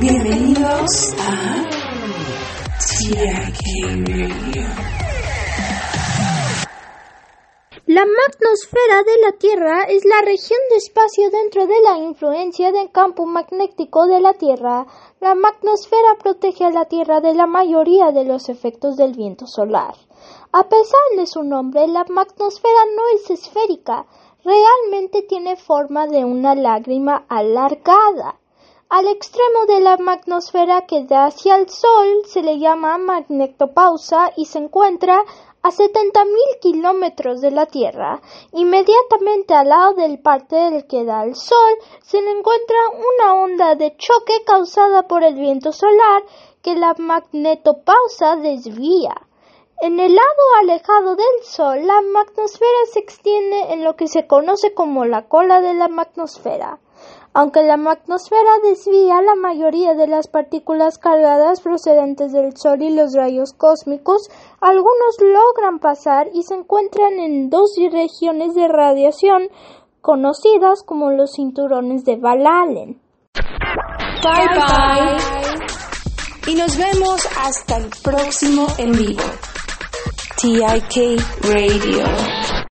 Bienvenidos a. La magnosfera de la Tierra es la región de espacio dentro de la influencia del campo magnético de la Tierra. La magnosfera protege a la Tierra de la mayoría de los efectos del viento solar. A pesar de su nombre, la magnosfera no es esférica, realmente tiene forma de una lágrima alargada. Al extremo de la magnosfera que da hacia el Sol se le llama magnetopausa y se encuentra a 70.000 kilómetros de la Tierra. Inmediatamente al lado del parte del que da el Sol se le encuentra una onda de choque causada por el viento solar que la magnetopausa desvía. En el lado alejado del Sol, la magnosfera se extiende en lo que se conoce como la cola de la magnosfera. Aunque la magnosfera desvía la mayoría de las partículas cargadas procedentes del Sol y los rayos cósmicos, algunos logran pasar y se encuentran en dos regiones de radiación conocidas como los cinturones de Van. Bye bye. Y nos vemos hasta el próximo en vivo. TIK Radio.